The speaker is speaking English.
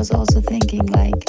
was also thinking like